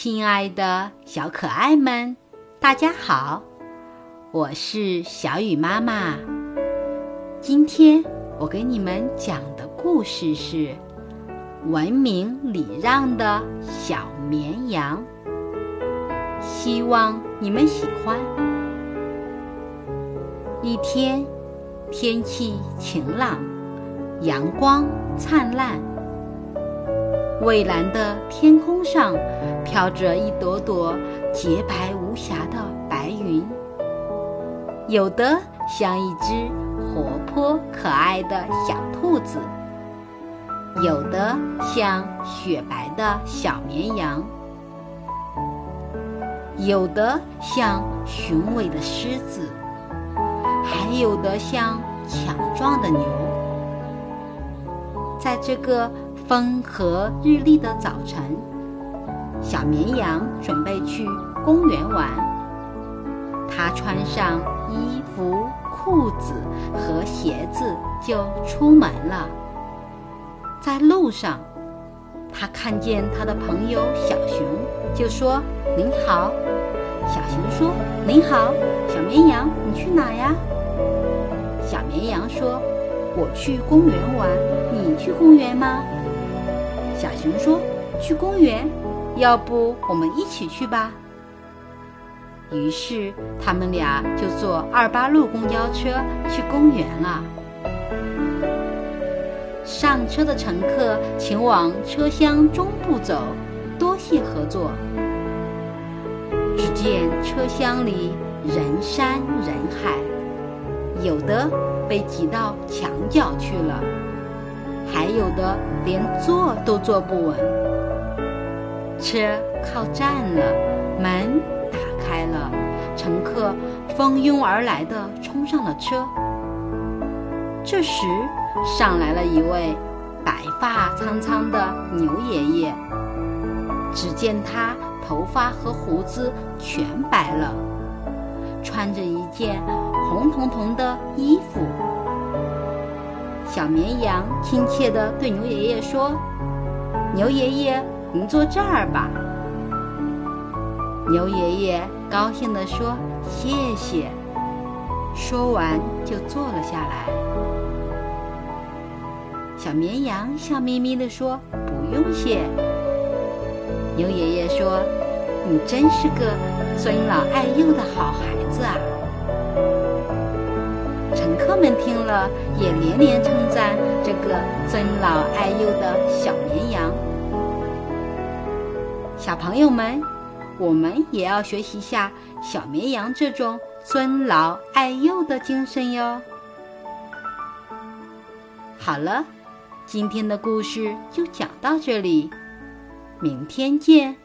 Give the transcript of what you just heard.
亲爱的小可爱们，大家好，我是小雨妈妈。今天我给你们讲的故事是《文明礼让的小绵羊》，希望你们喜欢。一天，天气晴朗，阳光灿烂。蔚蓝的天空上飘着一朵朵洁白无瑕的白云，有的像一只活泼可爱的小兔子，有的像雪白的小绵羊，有的像雄伟的狮子，还有的像强壮的牛。在这个。风和日丽的早晨，小绵羊准备去公园玩。它穿上衣服、裤子和鞋子就出门了。在路上，它看见它的朋友小熊，就说：“您好。”小熊说：“您好，小绵羊，你去哪呀？”小绵羊说：“我去公园玩。你去公园吗？”小熊说：“去公园，要不我们一起去吧。”于是他们俩就坐二八路公交车去公园了。上车的乘客请往车厢中部走，多谢合作。只见车厢里人山人海，有的被挤到墙角去了。还有的连坐都坐不稳，车靠站了，门打开了，乘客蜂拥而来的冲上了车。这时，上来了一位白发苍苍的牛爷爷。只见他头发和胡子全白了，穿着一件红彤彤的衣服。小绵羊亲切地对牛爷爷说：“牛爷爷，您坐这儿吧。”牛爷爷高兴地说：“谢谢。”说完就坐了下来。小绵羊笑眯眯地说：“不用谢。”牛爷爷说：“你真是个尊老爱幼的好孩子啊！”乘客们听了，也连连称赞这个尊老爱幼的小绵羊。小朋友们，我们也要学习下小绵羊这种尊老爱幼的精神哟。好了，今天的故事就讲到这里，明天见。